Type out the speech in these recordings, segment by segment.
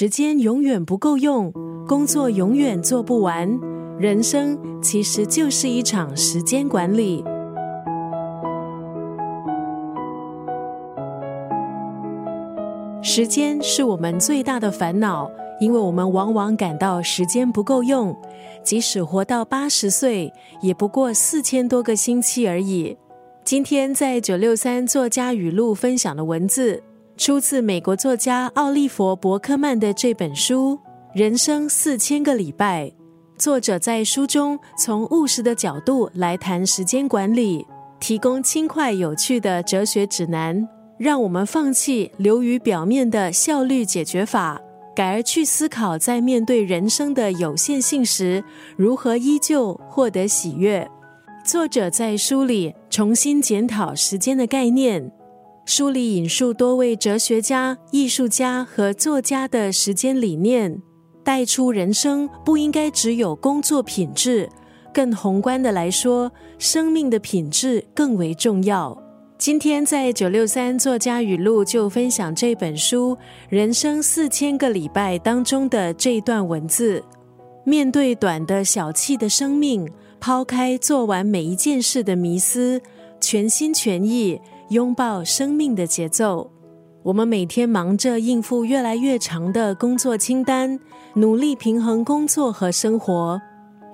时间永远不够用，工作永远做不完。人生其实就是一场时间管理。时间是我们最大的烦恼，因为我们往往感到时间不够用。即使活到八十岁，也不过四千多个星期而已。今天在九六三作家语录分享的文字，出自美国作家奥利弗·伯克曼的这本书《人生四千个礼拜》。作者在书中从务实的角度来谈时间管理，提供轻快有趣的哲学指南，让我们放弃流于表面的效率解决法。改而去思考，在面对人生的有限性时，如何依旧获得喜悦。作者在书里重新检讨时间的概念。书里引述多位哲学家、艺术家和作家的时间理念，带出人生不应该只有工作品质，更宏观的来说，生命的品质更为重要。今天在九六三作家语录就分享这本书《人生四千个礼拜》当中的这段文字：面对短的小气的生命，抛开做完每一件事的迷思，全心全意拥抱生命的节奏。我们每天忙着应付越来越长的工作清单，努力平衡工作和生活。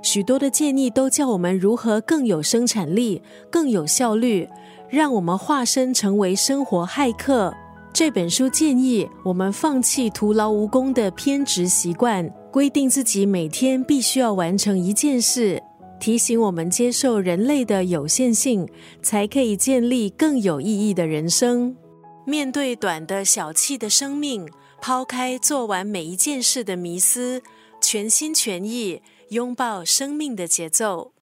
许多的建议都叫我们如何更有生产力、更有效率。让我们化身成为生活骇客。这本书建议我们放弃徒劳无功的偏执习惯，规定自己每天必须要完成一件事，提醒我们接受人类的有限性，才可以建立更有意义的人生。面对短的小气的生命，抛开做完每一件事的迷思，全心全意拥抱生命的节奏。